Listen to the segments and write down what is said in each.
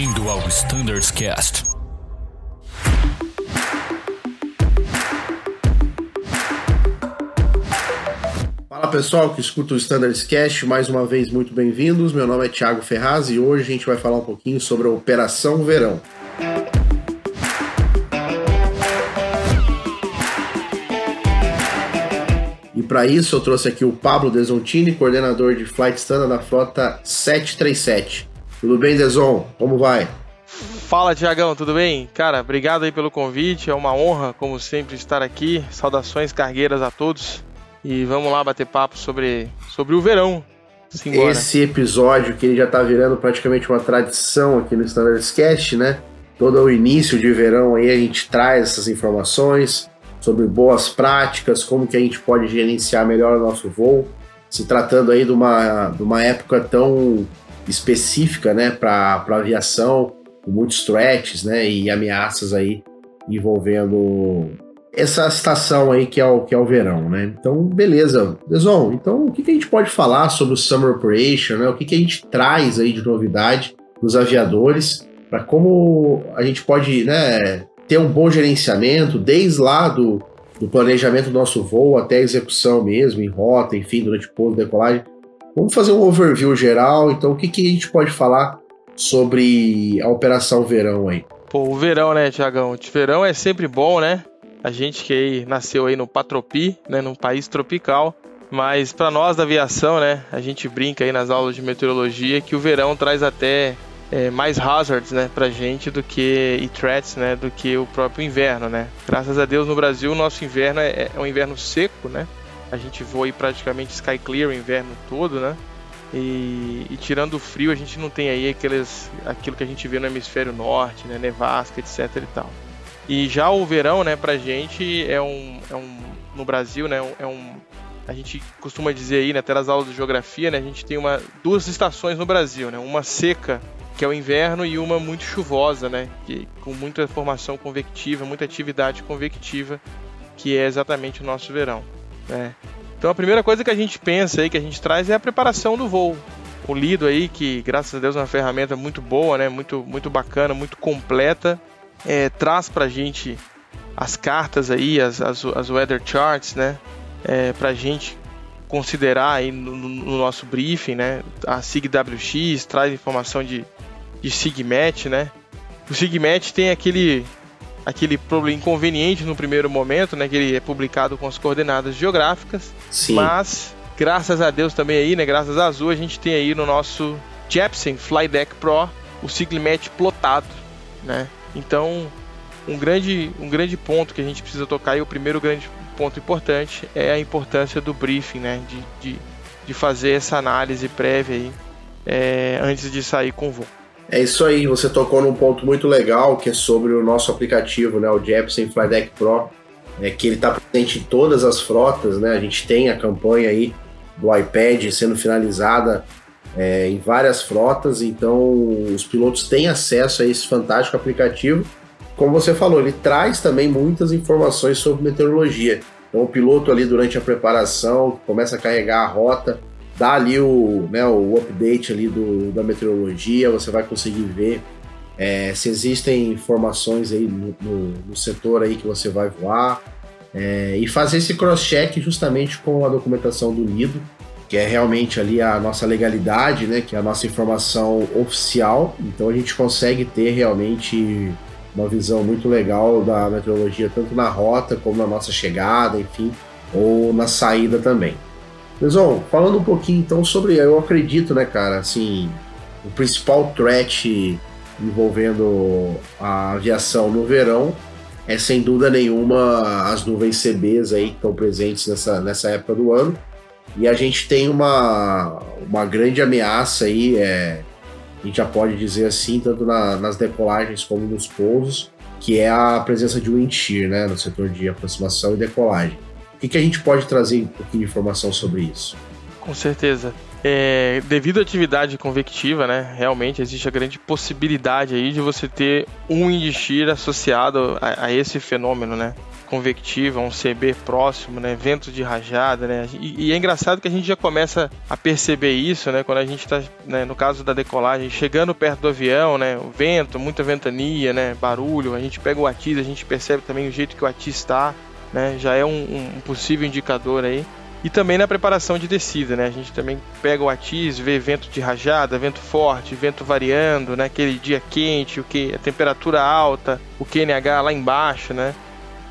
Bem-vindo ao Standards Cast. Fala pessoal que escuta o Standards Cast, mais uma vez muito bem-vindos. Meu nome é Thiago Ferraz e hoje a gente vai falar um pouquinho sobre a Operação Verão. E para isso eu trouxe aqui o Pablo Desontini, coordenador de Flight Standard da frota 737. Tudo bem, Deson? Como vai? Fala, Tiagão, tudo bem? Cara, obrigado aí pelo convite. É uma honra, como sempre, estar aqui. Saudações cargueiras a todos. E vamos lá bater papo sobre, sobre o verão. Simbora. Esse episódio que ele já tá virando praticamente uma tradição aqui no Standards Cast, né? Todo o início de verão aí a gente traz essas informações sobre boas práticas, como que a gente pode gerenciar melhor o nosso voo, se tratando aí de uma, de uma época tão específica, né, para aviação, com muitos threats, né, e ameaças aí envolvendo essa estação aí que é o, que é o verão, né? Então, beleza. Deson, então o que, que a gente pode falar sobre o Summer Operation, né? O que, que a gente traz aí de novidade dos aviadores para como a gente pode, né, ter um bom gerenciamento, desde lá do, do planejamento do nosso voo até a execução mesmo, em rota, enfim, durante o pouso, decolagem. Vamos fazer um overview geral, então o que, que a gente pode falar sobre a Operação Verão aí? Pô, o verão, né, Tiagão? O verão é sempre bom, né? A gente que aí nasceu aí no Patropi, né, num país tropical, mas para nós da aviação, né, a gente brinca aí nas aulas de meteorologia que o verão traz até é, mais hazards, né, pra gente do que e threats, né, do que o próprio inverno, né. Graças a Deus no Brasil o nosso inverno é, é um inverno seco, né. A gente voa aí praticamente sky clear o inverno todo, né. E, e, tirando o frio, a gente não tem aí aqueles, aquilo que a gente vê no hemisfério norte, né, nevasca, etc e tal. E já o verão, né, pra gente é um, é um no Brasil, né, é um a gente costuma dizer aí, né, até nas aulas de geografia, né, a gente tem uma duas estações no Brasil, né, uma seca que é o inverno, e uma muito chuvosa, né? Que, com muita formação convectiva, muita atividade convectiva, que é exatamente o nosso verão. Né? Então a primeira coisa que a gente pensa aí, que a gente traz é a preparação do voo. O Lido aí, que graças a Deus é uma ferramenta muito boa, né? Muito, muito bacana, muito completa, é, traz pra gente as cartas aí, as, as, as weather charts, né? É, pra gente considerar aí no, no, nosso briefing, né? A SIGWX traz informação de de Sigmet, né? O Sigmet tem aquele aquele problema inconveniente no primeiro momento, né? Que ele é publicado com as coordenadas geográficas. Sim. Mas, graças a Deus também aí, né? Graças a Azul, a gente tem aí no nosso Jepsen Flydeck Pro o Sigmet plotado, né? Então, um grande, um grande ponto que a gente precisa tocar e o primeiro grande ponto importante é a importância do briefing, né? De, de, de fazer essa análise prévia aí é, antes de sair com o voo. É isso aí, você tocou num ponto muito legal que é sobre o nosso aplicativo, né, o Jepsen Flydeck Pro, é que ele está presente em todas as frotas, né? A gente tem a campanha aí do iPad sendo finalizada é, em várias frotas, então os pilotos têm acesso a esse fantástico aplicativo. Como você falou, ele traz também muitas informações sobre meteorologia. Então o piloto ali durante a preparação começa a carregar a rota, dá ali o, né, o update ali do, da meteorologia, você vai conseguir ver é, se existem informações aí no, no, no, setor aí que você vai voar é, e fazer esse cross-check justamente com a documentação do Nido, que é realmente ali a nossa legalidade, né, que é a nossa informação oficial, então a gente consegue ter realmente uma visão muito legal da meteorologia, tanto na rota como na nossa chegada, enfim, ou na saída também. Lesão, falando um pouquinho então sobre, eu acredito, né, cara, assim, o principal threat envolvendo a aviação no verão é sem dúvida nenhuma as nuvens CBs aí que estão presentes nessa, nessa época do ano. E a gente tem uma, uma grande ameaça aí, é, a gente já pode dizer assim, tanto na, nas decolagens como nos pousos, que é a presença de wind shear, né, no setor de aproximação e decolagem. Que, que a gente pode trazer um pouquinho de informação sobre isso? Com certeza. É, devido à atividade convectiva, né, realmente existe a grande possibilidade aí de você ter um indistir associado a, a, esse fenômeno, né? convectiva, um CB próximo, né? Vento de rajada, né? E, e, é engraçado que a gente já começa a perceber isso, né? Quando a gente está, né, no caso da decolagem, chegando perto do avião, né? O vento, muita ventania, né? Barulho, a gente pega o ATIS, a gente percebe também o jeito que o ATIS está, né? Já é um, um possível indicador aí. E também na preparação de descida, né? A gente também pega o ATIS, vê vento de rajada, vento forte, vento variando, né? Aquele dia quente, o que a temperatura alta, o QNH lá embaixo, né?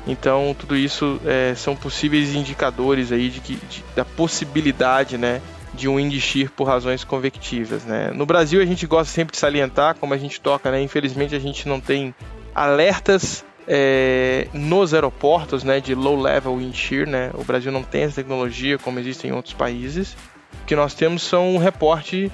Então tudo isso é, são possíveis indicadores aí de que, de, da possibilidade, né? De um indixir por razões convectivas, né? No Brasil a gente gosta sempre de salientar, como a gente toca, né? Infelizmente a gente não tem alertas é, nos aeroportos né, de low level wind shear, né, o Brasil não tem essa tecnologia como existe em outros países. O que nós temos são um reporte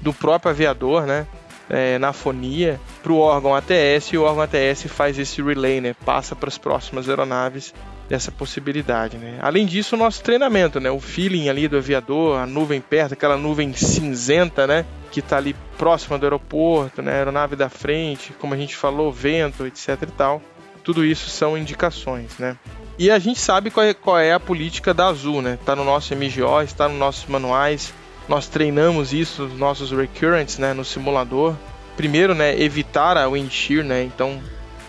do próprio aviador, né, é, na fonia, para o órgão ATS e o órgão ATS faz esse relay, né, passa para as próximas aeronaves dessa possibilidade. Né. Além disso, o nosso treinamento, né, o feeling ali do aviador, a nuvem perto, aquela nuvem cinzenta, né, que está ali próxima do aeroporto, né, aeronave da frente, como a gente falou, vento, etc e tal tudo isso são indicações, né? E a gente sabe qual é, qual é a política da Azul, né? Está no nosso MGO, está nos nossos manuais. Nós treinamos isso nos nossos recurrents, né? No simulador. Primeiro, né? Evitar a wind shear, né? Então,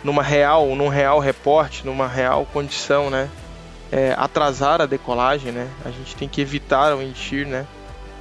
numa real, num real reporte, numa real condição, né? É, atrasar a decolagem, né? A gente tem que evitar o wind shear, né?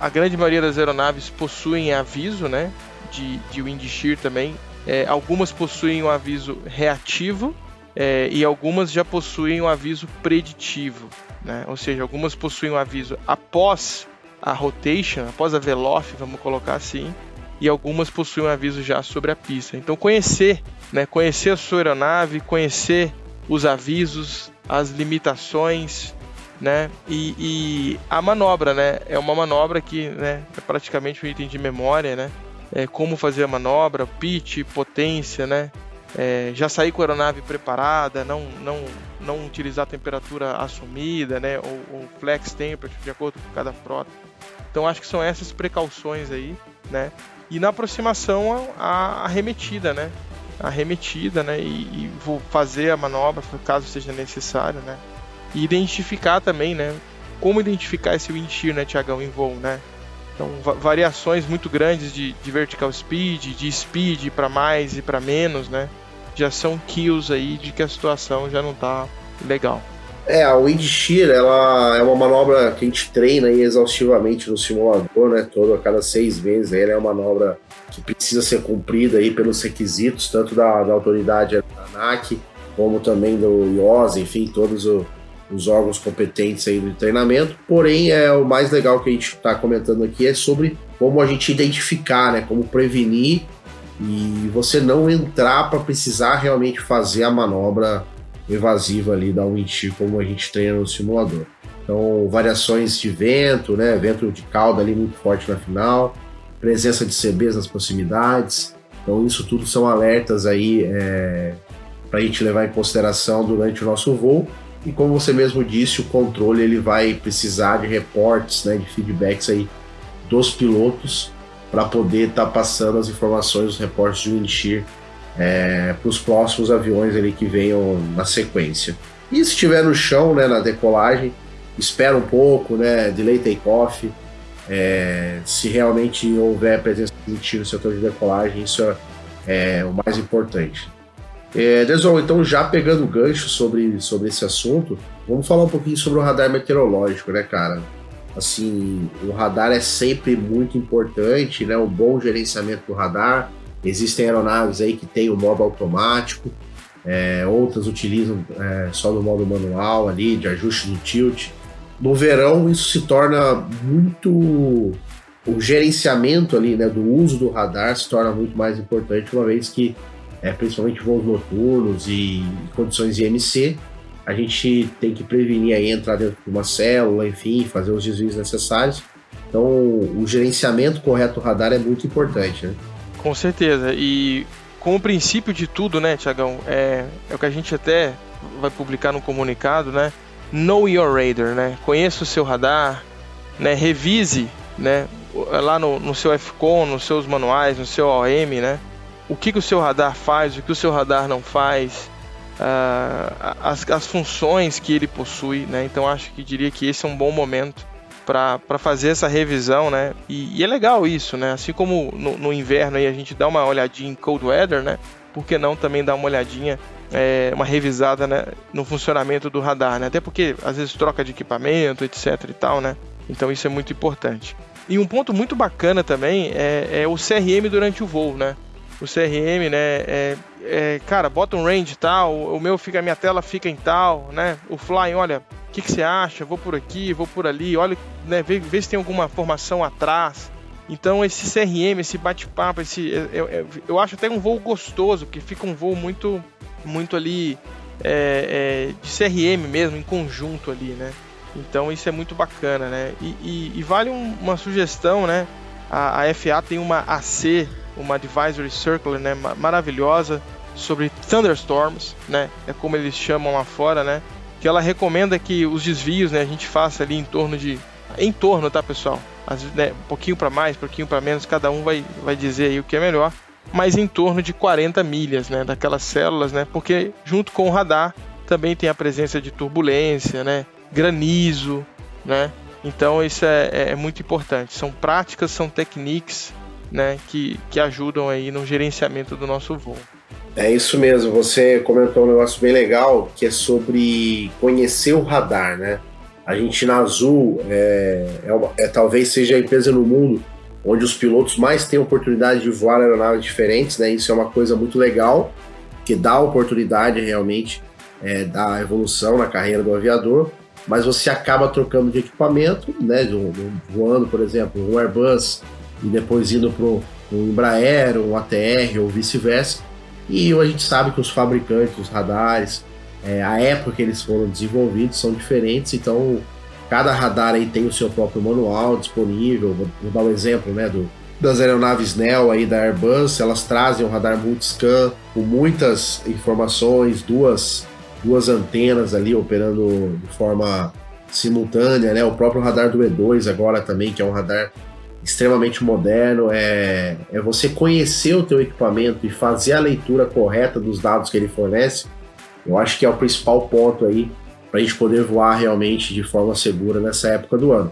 A grande maioria das aeronaves possuem aviso, né? De, de wind shear também. É, algumas possuem um aviso reativo, é, e algumas já possuem um aviso preditivo, né? ou seja, algumas possuem um aviso após a rotation, após a velof, vamos colocar assim, e algumas possuem um aviso já sobre a pista. Então conhecer, né? conhecer a sua aeronave, conhecer os avisos, as limitações, né? E, e, a manobra, né? É uma manobra que, né? É praticamente um item de memória, né? É como fazer a manobra, pitch, potência, né? É, já sair com a aeronave preparada, não, não, não utilizar a temperatura assumida, né, ou, ou flex temperature de acordo com cada frota. Então acho que são essas precauções aí, né? E na aproximação a, a remetida, né? A remetida, né? E, e, vou fazer a manobra caso seja necessário, né? E identificar também, né? Como identificar esse wind shear, né, Tiagão, em voo, né? Então, variações muito grandes de, de vertical speed, de speed para mais e para menos, né? Já são kills aí de que a situação já não tá legal. É, a wind shear, ela é uma manobra que a gente treina exaustivamente no simulador, né? Todo a cada seis meses. Ela é uma manobra que precisa ser cumprida aí pelos requisitos, tanto da, da autoridade da ANAC, como também do IOS, enfim, todos o, os órgãos competentes aí do treinamento. Porém, é o mais legal que a gente está comentando aqui é sobre como a gente identificar, né? Como prevenir e você não entrar para precisar realmente fazer a manobra evasiva ali da wind como a gente treina no simulador. Então, variações de vento, né? Vento de cauda ali muito forte na final, presença de CBs nas proximidades. Então, isso tudo são alertas aí é, para a gente levar em consideração durante o nosso voo. E como você mesmo disse, o controle ele vai precisar de reportes, né, de feedbacks aí dos pilotos para poder estar tá passando as informações, os reportes de wind é, para os próximos aviões ali que venham na sequência. E se estiver no chão, né, na decolagem, espera um pouco, né, delay takeoff. É, se realmente houver presença de wind no setor de decolagem, isso é, é o mais importante. É, Deson, então já pegando o gancho sobre, sobre esse assunto, vamos falar um pouquinho sobre o radar meteorológico, né, cara? Assim, o radar é sempre muito importante, né? O bom gerenciamento do radar. Existem aeronaves aí que tem o modo automático, é, outras utilizam é, só no modo manual ali, de ajuste do tilt. No verão, isso se torna muito. O gerenciamento ali, né, do uso do radar se torna muito mais importante, uma vez que, é, principalmente voos noturnos e condições IMC, a gente tem que prevenir aí entrar dentro de uma célula, enfim, fazer os desvios necessários. Então, o gerenciamento correto do radar é muito importante, né? Com certeza. E como princípio de tudo, né, Tiagão, é, é o que a gente até vai publicar no comunicado, né? Know your radar, né? Conheça o seu radar, né? Revise, né? Lá no, no seu FCON, nos seus manuais, no seu OM, né? O que, que o seu radar faz, o que o seu radar não faz, uh, as, as funções que ele possui, né? Então acho que diria que esse é um bom momento para fazer essa revisão, né? E, e, é legal isso, né? Assim como no, no, inverno aí a gente dá uma olhadinha em cold weather, né? Por que não também dar uma olhadinha, é, uma revisada né, no funcionamento do radar, né? Até porque às vezes troca de equipamento, etc e tal, né? Então isso é muito importante. E um ponto muito bacana também é, é o CRM durante o voo, né? O CRM, né? É, é, cara, bota um range tal, o meu fica, a minha tela fica em tal, né? O fly, olha, o que, que você acha? Vou por aqui, vou por ali, olha, né? Vê, vê se tem alguma formação atrás. Então esse CRM, esse bate-papo, esse, eu, eu, eu, acho até um voo gostoso, porque fica um voo muito, muito ali é, é, de CRM mesmo, em conjunto ali, né? Então isso é muito bacana, né? E, e, e vale um, uma sugestão, né? A, a, FA tem uma AC, uma Advisory Circular, né? Maravilhosa sobre thunderstorms, né? É como eles chamam lá fora, né? Que ela recomenda que os desvios, né? A gente faça ali em torno de, em torno, tá, pessoal? Às, né, um pouquinho para mais, um pouquinho para menos, cada um vai, vai dizer aí o que é melhor. Mas em torno de 40 milhas, né? Daquelas células, né? Porque junto com o radar também tem a presença de turbulência, né? granizo, né? Então isso é, é, é muito importante. São práticas, são técnicas, né, que, que ajudam aí no gerenciamento do nosso voo. É isso mesmo. Você comentou um negócio bem legal que é sobre conhecer o radar, né? A gente na Azul é, é, é, talvez seja a empresa no mundo onde os pilotos mais têm oportunidade de voar aeronaves diferentes, né? Isso é uma coisa muito legal que dá oportunidade realmente é, da evolução na carreira do aviador mas você acaba trocando de equipamento, né? Voando, por exemplo, um Airbus e depois indo para um Embraer, um ATR ou vice-versa. E a gente sabe que os fabricantes, os radares, é, a época que eles foram desenvolvidos são diferentes, então cada radar aí tem o seu próprio manual disponível. Vou, vou dar um exemplo, né, do, das aeronaves Neo aí da Airbus, elas trazem um radar multiscan com muitas informações, duas duas antenas ali operando de forma simultânea, né? O próprio radar do E2 agora também, que é um radar extremamente moderno, é, é você conhecer o teu equipamento e fazer a leitura correta dos dados que ele fornece. Eu acho que é o principal ponto aí para a gente poder voar realmente de forma segura nessa época do ano.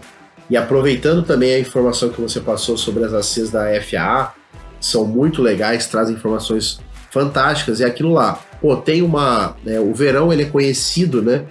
E aproveitando também a informação que você passou sobre as ACs da FAA, são muito legais, trazem informações fantásticas, é aquilo lá pô, tem uma. Né, o verão ele é conhecido, né?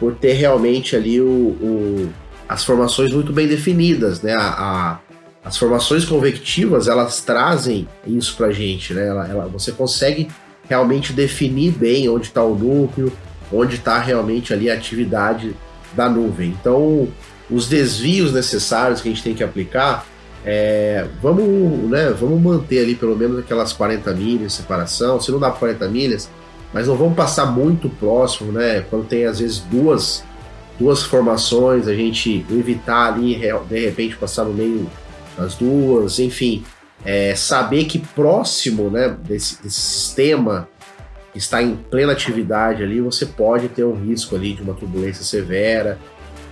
Por ter realmente ali o, o as formações muito bem definidas, né? A, a, as formações convectivas elas trazem isso pra gente, né? Ela, ela, você consegue realmente definir bem onde está o núcleo, onde está realmente ali a atividade da nuvem. Então, os desvios necessários que a gente tem que aplicar, é, vamos, né, vamos manter ali pelo menos aquelas 40 milhas de separação. Se não dá 40 milhas, mas não vamos passar muito próximo, né? Quando tem às vezes duas, duas formações, a gente evitar ali de repente passar no meio das duas, enfim, é, saber que próximo, né, desse, desse sistema que está em plena atividade ali, você pode ter um risco ali de uma turbulência severa,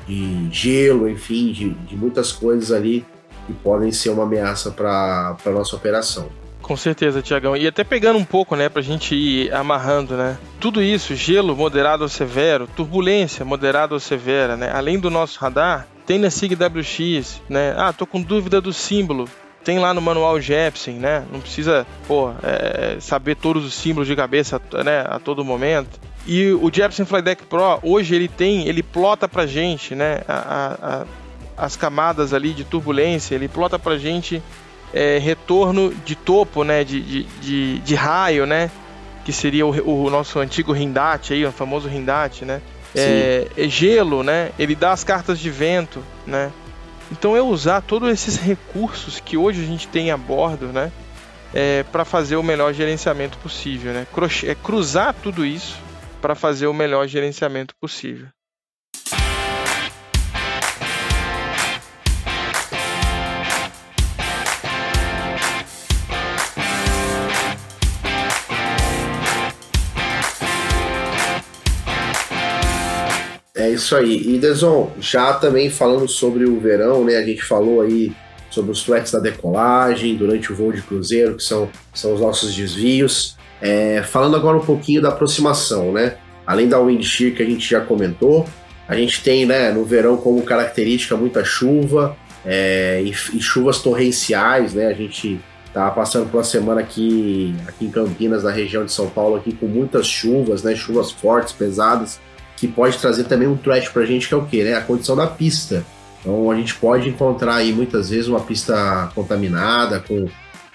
de gelo, enfim, de, de muitas coisas ali que podem ser uma ameaça para a nossa operação. Com certeza, Tiagão. E até pegando um pouco, né, pra gente ir amarrando, né? Tudo isso, gelo moderado ou severo, turbulência moderada ou severa, né? Além do nosso radar, tem na SIG WX, né? Ah, tô com dúvida do símbolo. Tem lá no manual Jepsen, né? Não precisa, pô, é, saber todos os símbolos de cabeça, né, a todo momento. E o Jepsen Flydeck Pro, hoje ele tem, ele plota pra gente, né, a, a, as camadas ali de turbulência, ele plota pra gente é, retorno de topo, né, de, de, de, de, raio, né, que seria o, o nosso antigo Rindate aí, o famoso Rindate, né, é, é, gelo, né, ele dá as cartas de vento, né, então é usar todos esses recursos que hoje a gente tem a bordo, né, é, para fazer o melhor gerenciamento possível, né, é cruzar tudo isso para fazer o melhor gerenciamento possível. É isso aí. E Deson, já também falando sobre o verão, né? A gente falou aí sobre os flex da decolagem durante o voo de cruzeiro, que são, são os nossos desvios. É, falando agora um pouquinho da aproximação, né? Além da wind shear que a gente já comentou, a gente tem, né, no verão como característica muita chuva é, e, e, chuvas torrenciais, né? A gente tá passando por uma semana aqui, aqui em Campinas, na região de São Paulo, aqui com muitas chuvas, né? Chuvas fortes, pesadas, que pode trazer também um threat pra gente, que é o quê? Né? A condição da pista. Então a gente pode encontrar aí muitas vezes uma pista contaminada, com,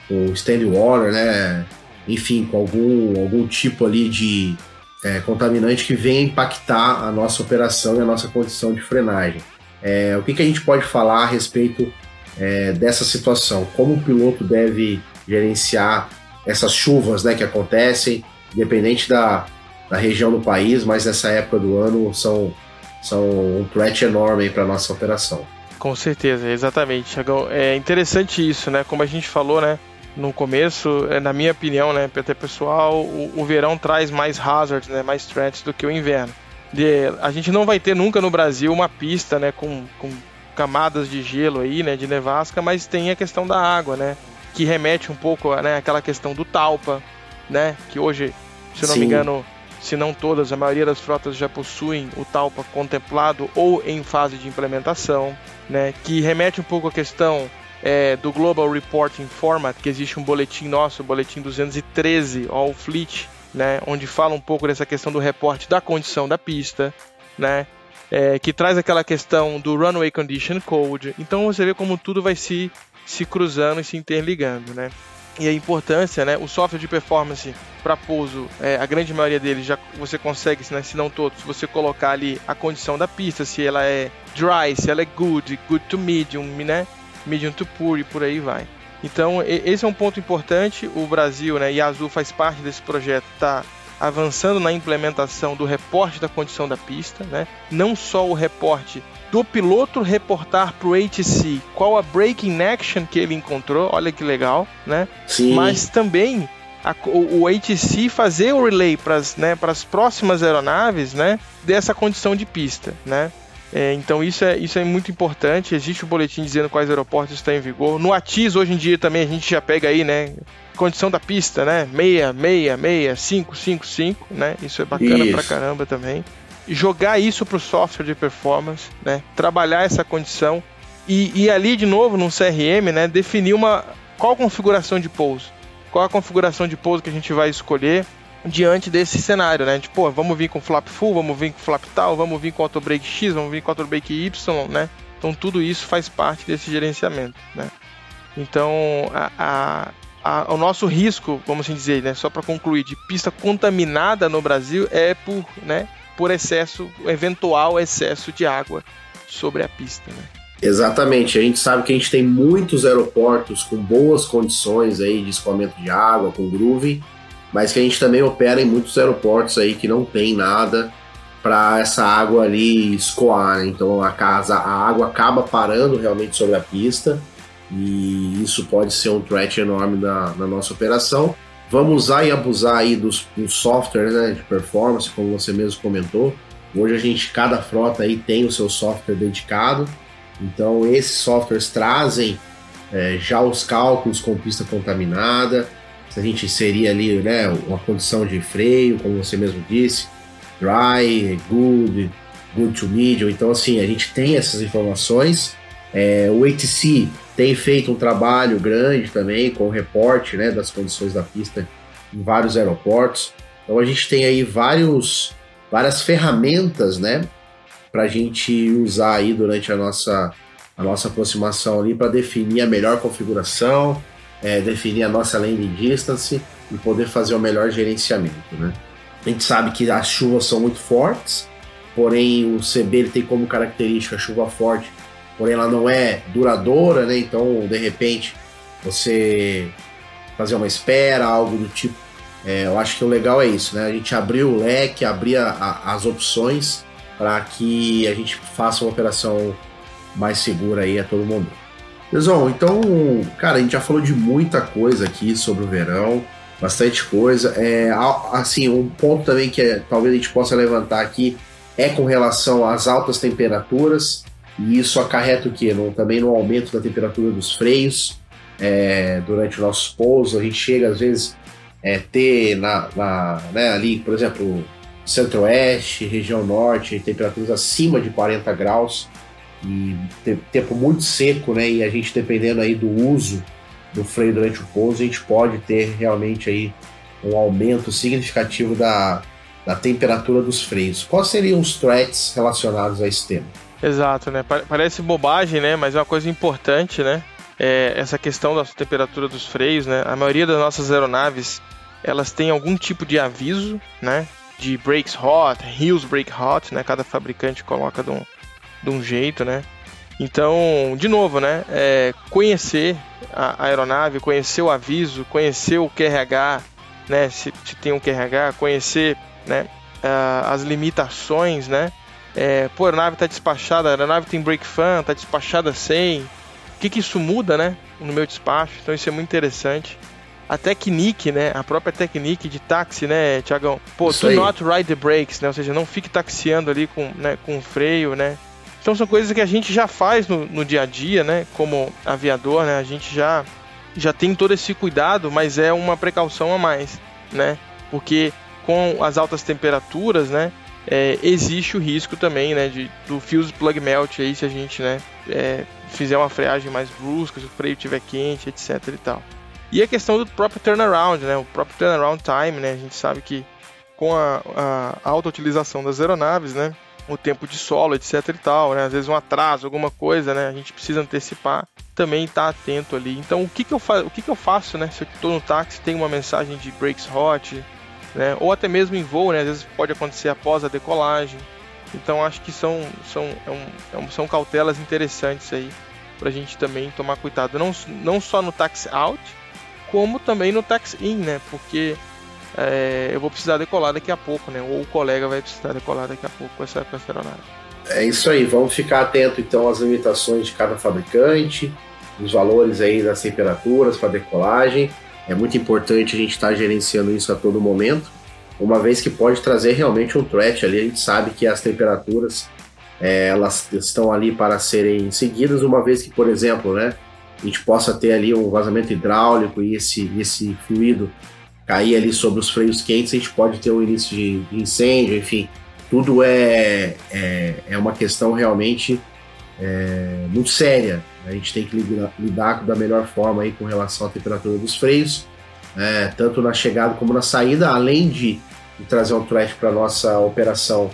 com stand water, né? Enfim, com algum, algum tipo ali de é, contaminante que venha impactar a nossa operação e a nossa condição de frenagem. É, o que, que a gente pode falar a respeito é, dessa situação? Como o piloto deve gerenciar essas chuvas né, que acontecem, independente da, da região do país, mas nessa época do ano são, são um threat enorme para a nossa operação. Com certeza, exatamente, Chagão. É interessante isso, né? Como a gente falou, né? no começo, é, na minha opinião, né, até pessoal, o, o, verão traz mais hazards, né, mais threats do que o inverno. De, a gente não vai ter nunca no Brasil uma pista, né, com, com camadas de gelo aí, né, de nevasca, mas tem a questão da água, né, que remete um pouco, né, àquela questão do talpa, né, que hoje, se não Sim. me engano, se não todas, a maioria das frotas já possuem o talpa contemplado ou em fase de implementação, né, que remete um pouco à questão é, do Global Reporting Format, que existe um boletim nosso, o boletim 213, All Fleet, né, onde fala um pouco dessa questão do reporte da condição da pista, né, é, que traz aquela questão do Runway Condition Code. Então você vê como tudo vai se, se cruzando e se interligando, né. E a importância, né, o software de performance para pouso, é, a grande maioria deles já você consegue, né, se não todos, se você colocar ali a condição da pista, se ela é dry, se ela é good, good to medium, né, medium to poor e por aí vai. Então, esse é um ponto importante. O Brasil, né, e a Azul faz parte desse projeto, está avançando na implementação do reporte da condição da pista, né? Não só o reporte do piloto reportar para o HC qual a braking action que ele encontrou, olha que legal, né? Sim. Mas também a, o, o HC fazer o relay para as né, próximas aeronaves, né? Dessa condição de pista, né? É, então isso é, isso é muito importante. Existe o boletim dizendo quais aeroportos estão em vigor. No ATIS, hoje em dia, também a gente já pega aí, né? Condição da pista, né? 6, 6, 6, 5, 5, 5, né? Isso é bacana isso. pra caramba também. Jogar isso pro software de performance, né? Trabalhar essa condição e, e ali de novo no CRM, né? Definir uma qual configuração de pouso, qual a configuração de pouso que a gente vai escolher diante desse cenário, né? Tipo, vamos vir com flap full, vamos vir com flap tal, vamos vir com auto break X, vamos vir com auto break Y, né? Então tudo isso faz parte desse gerenciamento, né? Então a, a, a, o nosso risco, vamos assim dizer, né? Só para concluir, de pista contaminada no Brasil é por, né? Por excesso, eventual excesso de água sobre a pista, né? Exatamente, a gente sabe que a gente tem muitos aeroportos com boas condições aí de escoamento de água, com groove, mas que a gente também opera em muitos aeroportos aí que não tem nada para essa água ali escoar. Né? Então a casa, a água acaba parando realmente sobre a pista e isso pode ser um threat enorme na, na nossa operação. Vamos usar e abusar aí dos, dos softwares né, de performance, como você mesmo comentou. Hoje a gente, cada frota aí tem o seu software dedicado. Então esses softwares trazem é, já os cálculos com pista contaminada, se a gente inserir ali né, uma condição de freio, como você mesmo disse, dry, good, good to medium. Então, assim, a gente tem essas informações. É, o ATC tem feito um trabalho grande também com o reporte né, das condições da pista em vários aeroportos. Então, a gente tem aí vários, várias ferramentas né, para a gente usar aí durante a nossa, a nossa aproximação ali para definir a melhor configuração, é, definir a nossa landing distance e poder fazer o melhor gerenciamento. Né? A gente sabe que as chuvas são muito fortes, porém o CB ele tem como característica a chuva forte, porém ela não é duradoura, né? então de repente você fazer uma espera, algo do tipo. É, eu acho que o legal é isso, né? A gente abriu o leque, abrir a, a, as opções para que a gente faça uma operação mais segura aí a todo momento. Pessoal, então, cara, a gente já falou de muita coisa aqui sobre o verão, bastante coisa. É, assim, um ponto também que é, talvez a gente possa levantar aqui é com relação às altas temperaturas, e isso acarreta o quê? No, também no aumento da temperatura dos freios é, durante o nosso pouso. A gente chega, às vezes, é, ter na, na né, ali, por exemplo, centro-oeste, região norte, temperaturas acima de 40 graus e tempo muito seco, né? E a gente dependendo aí do uso do freio durante o pouso, a gente pode ter realmente aí um aumento significativo da, da temperatura dos freios. Quais seriam os threats relacionados a esse tema? Exato, né? Parece bobagem, né? Mas é uma coisa importante, né? É essa questão da temperatura dos freios, né? A maioria das nossas aeronaves elas têm algum tipo de aviso, né? De brakes hot, heels brake hot, né? Cada fabricante coloca de um, de um jeito, né? Então, de novo, né? É conhecer a aeronave, conhecer o aviso, conhecer o QRH, né? Se, se tem um QRH, conhecer, né? Uh, as limitações, né? É, pô, a aeronave está despachada, a aeronave tem brake fan, está despachada sem. O que, que isso muda, né? No meu despacho. Então isso é muito interessante a Technique, né? A própria Technique de táxi, né, Tiagão? Pô, Isso do aí. not ride the brakes, né? Ou seja, não fique taxiando ali com, né, com freio, né? Então são coisas que a gente já faz no, no dia a dia, né? Como aviador, né? A gente já, já tem todo esse cuidado, mas é uma precaução a mais, né? Porque com as altas temperaturas, né? É, existe o risco também, né? De, do fuse plug melt aí, se a gente, né? É, fizer uma freagem mais brusca, se o freio estiver quente, etc e tal. E a questão do próprio turnaround, né? O próprio turnaround time, né? A gente sabe que com a, a alta utilização das aeronaves, né? O tempo de solo, etc e tal, né? Às vezes um atraso, alguma coisa, né? A gente precisa antecipar, também estar tá atento ali. Então, o que que eu, fa o que que eu faço, né? Se eu estou no táxi, tem uma mensagem de brakes hot, né? Ou até mesmo em voo, né? Às vezes pode acontecer após a decolagem. Então, acho que são, são, é um, é são cautelas interessantes aí para a gente também tomar cuidado. Não, não só no taxi out, como também no tax-in, né? Porque é, eu vou precisar decolar daqui a pouco, né? Ou o colega vai precisar decolar daqui a pouco com essa, com essa aeronave. É isso aí, vamos ficar atento então às limitações de cada fabricante, os valores aí das temperaturas para decolagem. É muito importante a gente estar tá gerenciando isso a todo momento, uma vez que pode trazer realmente um threat ali. A gente sabe que as temperaturas é, elas estão ali para serem seguidas, uma vez que, por exemplo, né, a gente possa ter ali um vazamento hidráulico e esse, esse fluido cair ali sobre os freios quentes, a gente pode ter um início de, incêndio, enfim, tudo é, é, é uma questão realmente é, muito séria. A gente tem que lidar, lidar, da melhor forma aí com relação à temperatura dos freios, é, tanto na chegada como na saída, além de, de trazer um threat para nossa operação.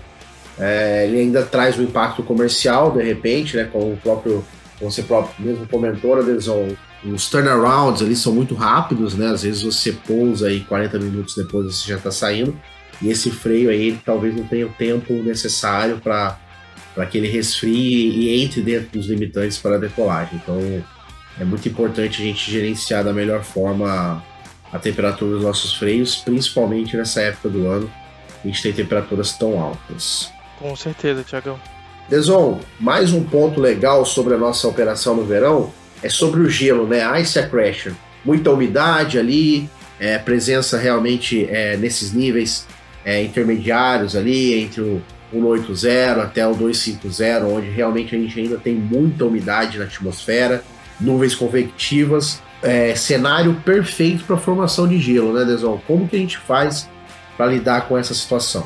É, ele ainda traz um impacto comercial, de repente, né, com o próprio você próprio mesmo comentou, Anderson, os turnarounds ali são muito rápidos, né? Às vezes você pousa aí 40 minutos depois você já está saindo, e esse freio aí ele talvez não tenha o tempo necessário para que ele resfrie e entre dentro dos limitantes para a decolagem. Então é muito importante a gente gerenciar da melhor forma a temperatura dos nossos freios, principalmente nessa época do ano, a gente tem temperaturas tão altas. Com certeza, Tiagão. Deson, mais um ponto legal sobre a nossa operação no verão é sobre o gelo, né? Ice accretion. Muita umidade ali, é, presença realmente é, nesses níveis é, intermediários ali, entre o 180 até o 250, onde realmente a gente ainda tem muita umidade na atmosfera, nuvens convectivas, é, cenário perfeito para formação de gelo, né, Deson? Como que a gente faz para lidar com essa situação?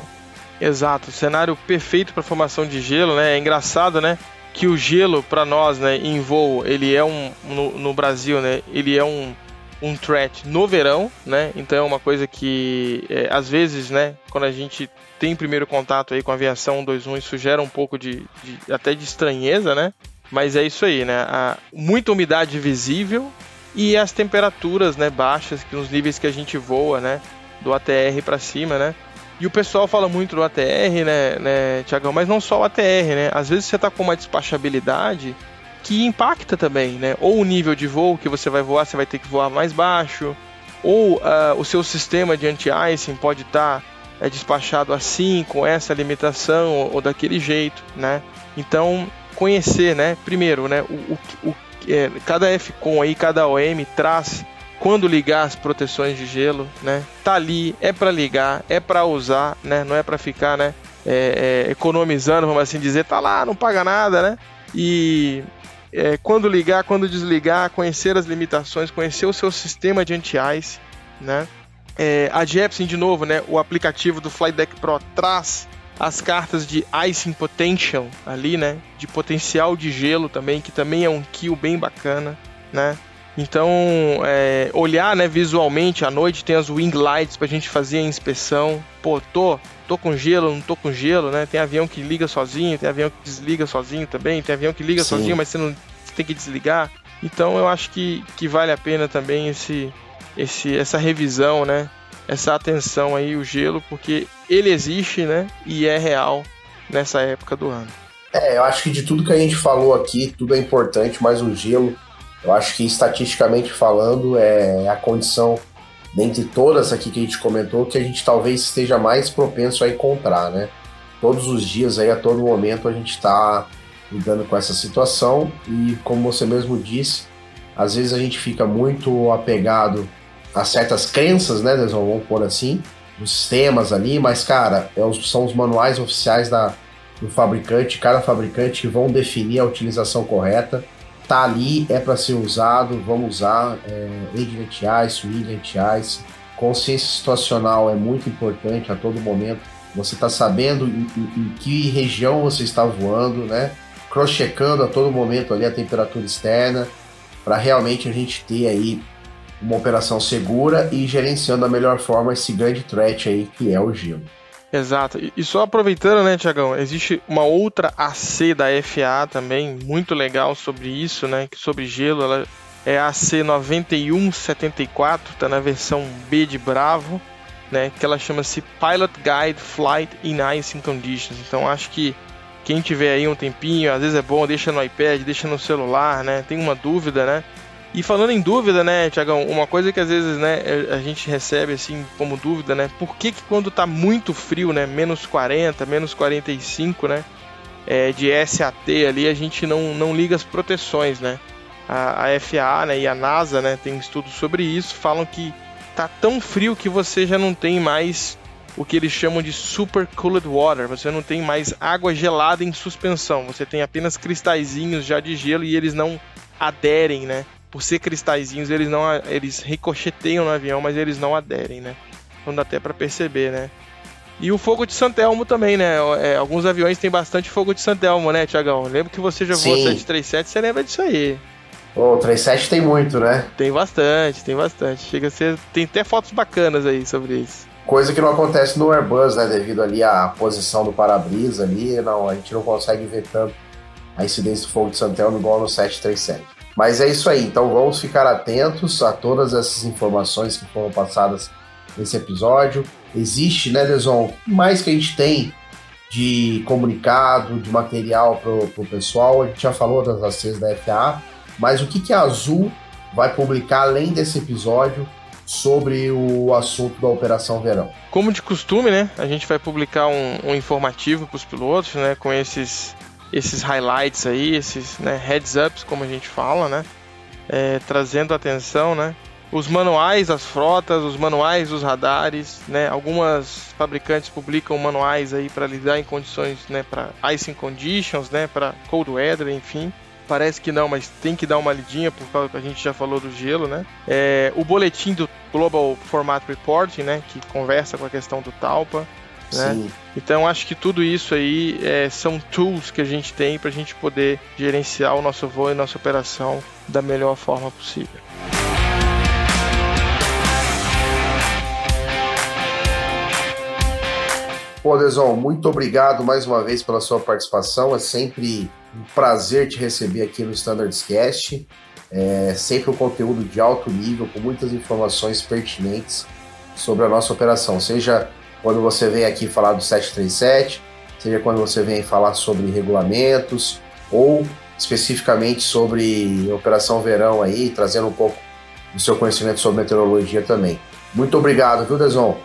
Exato, cenário perfeito para formação de gelo, né? É engraçado, né? Que o gelo para nós, né, em voo, ele é um no, no, Brasil, né? Ele é um um threat no verão, né? Então é uma coisa que é, às vezes, né, quando a gente tem primeiro contato aí com a aviação 121, isso gera um pouco de, de até de estranheza, né? Mas é isso aí, né? A, muita umidade visível e as temperaturas, né, baixas, que nos níveis que a gente voa, né, do ATR para cima, né? E o pessoal fala muito do ATR, né, né, Tiagão? Mas não só o ATR, né? Às vezes você tá com uma despachabilidade que impacta também, né? Ou o nível de voo que você vai voar, você vai ter que voar mais baixo, ou uh, o seu sistema de anti-icing pode estar tá, é, despachado assim, com essa limitação, ou, ou, daquele jeito, né? Então, conhecer, né? Primeiro, né? O, o, o é, cada aí, cada OM traz quando ligar as proteções de gelo, né? Tá ali, é para ligar, é para usar, né? Não é para ficar, né? É, é, economizando, vamos assim dizer, tá lá, não paga nada, né? E é, quando ligar, quando desligar, conhecer as limitações, conhecer o seu sistema de anti-ice, né? É, a Jepsen, de novo, né? O aplicativo do Flydeck Pro traz as cartas de Icing Potential ali, né? De potencial de gelo também, que também é um kill bem bacana, né? Então, é, olhar né, visualmente à noite, tem as wing lights pra gente fazer a inspeção. Pô, tô, tô com gelo, não tô com gelo, né? Tem avião que liga sozinho, tem avião que desliga sozinho também, tem avião que liga Sim. sozinho, mas você não você tem que desligar. Então eu acho que, que vale a pena também esse, esse, essa revisão, né? Essa atenção aí, o gelo, porque ele existe, né? E é real nessa época do ano. É, eu acho que de tudo que a gente falou aqui, tudo é importante, mas o gelo, eu acho que estatisticamente falando, é a condição, dentre todas aqui que a gente comentou, que a gente talvez esteja mais propenso a encontrar, né? Todos os dias aí, a todo momento, a gente está lidando com essa situação e, como você mesmo disse, às vezes a gente fica muito apegado a certas crenças, né, vamos pôr assim, dos sistemas ali, mas, cara, é são os manuais oficiais da, do fabricante, cada fabricante que vão definir a utilização correta. Tá ali, é para ser usado, vamos usar é, Agent Ice, Wing Ice. Consciência situacional é muito importante a todo momento. Você está sabendo em, em, em que região você está voando, né? cross-checando a todo momento ali a temperatura externa, para realmente a gente ter aí uma operação segura e gerenciando da melhor forma esse grande threat aí que é o gelo. Exato. E só aproveitando, né, Tiagão, existe uma outra AC da FAA também, muito legal sobre isso, né, sobre gelo, ela é a AC 9174, tá na versão B de Bravo, né, que ela chama-se Pilot Guide Flight in Icing Conditions. Então acho que quem tiver aí um tempinho, às vezes é bom, deixa no iPad, deixa no celular, né? Tem uma dúvida, né? E falando em dúvida, né, Tiagão, uma coisa que às vezes, né, a gente recebe assim como dúvida, né? Por que, que quando tá muito frio, né, menos 40, menos 45, né, é, de SAT ali, a gente não, não liga as proteções, né? A, a FAA, né, e a NASA, né, tem estudos sobre isso, falam que tá tão frio que você já não tem mais o que eles chamam de super cooled water. Você não tem mais água gelada em suspensão, você tem apenas cristalzinhos já de gelo e eles não aderem, né? Por ser cristalzinhos, eles não eles ricocheteiam no avião, mas eles não aderem, né? Não dá até para perceber, né? E o fogo de Santelmo também, né? É, alguns aviões têm bastante fogo de Santelmo, né, Tiagão? Lembro que você já voou 737, você lembra disso aí. O 37 tem muito, né? Tem bastante, tem bastante. Chega a ser. Tem até fotos bacanas aí sobre isso. Coisa que não acontece no Airbus, né? Devido ali à posição do para-brisa ali, não, a gente não consegue ver tanto a incidência do fogo de Santelmo igual no 737. Mas é isso aí, então vamos ficar atentos a todas essas informações que foram passadas nesse episódio. Existe, né, Deson, mais que a gente tem de comunicado, de material para o pessoal. A gente já falou das ACs da FAA, mas o que, que a Azul vai publicar além desse episódio sobre o assunto da Operação Verão. Como de costume, né? A gente vai publicar um, um informativo para os pilotos, né? Com esses, esses highlights aí, esses né, heads ups, como a gente fala, né? É, trazendo atenção, né? Os manuais das frotas, os manuais dos radares, né? Algumas fabricantes publicam manuais aí para lidar em condições, né? Para icing conditions, né? Para cold weather, enfim. Parece que não, mas tem que dar uma lidinha, por causa que a gente já falou do gelo, né? É, o boletim do Global Format Reporting, né? Que conversa com a questão do Talpa. Né? Sim. Então acho que tudo isso aí é, são tools que a gente tem para a gente poder gerenciar o nosso voo e nossa operação da melhor forma possível. Pô, muito obrigado mais uma vez pela sua participação. É sempre um prazer te receber aqui no Standards Cast. É sempre um conteúdo de alto nível, com muitas informações pertinentes sobre a nossa operação. Seja quando você vem aqui falar do 737, seja quando você vem falar sobre regulamentos, ou especificamente sobre Operação Verão aí, trazendo um pouco do seu conhecimento sobre meteorologia também. Muito obrigado, viu, Deson?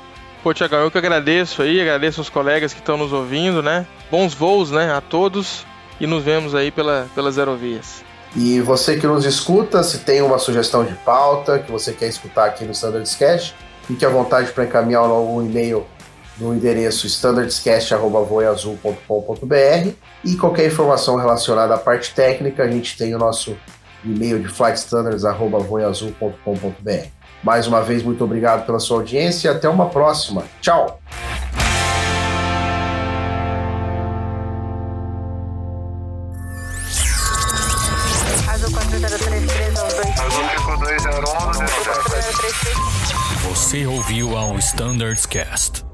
Pô, Tiagão, eu que agradeço aí, agradeço aos colegas que estão nos ouvindo, né? Bons voos, né, a todos e nos vemos aí pela, pelas aerovias. E você que nos escuta, se tem uma sugestão de pauta que você quer escutar aqui no Standards Cash, fique à vontade para encaminhar um e-mail no endereço standardscast.voiazul.com.br e qualquer informação relacionada à parte técnica, a gente tem o nosso e-mail de flightstandards.voiazul.com.br. Mais uma vez, muito obrigado pela sua audiência e até uma próxima. Tchau! Você ouviu ao Standards Cast.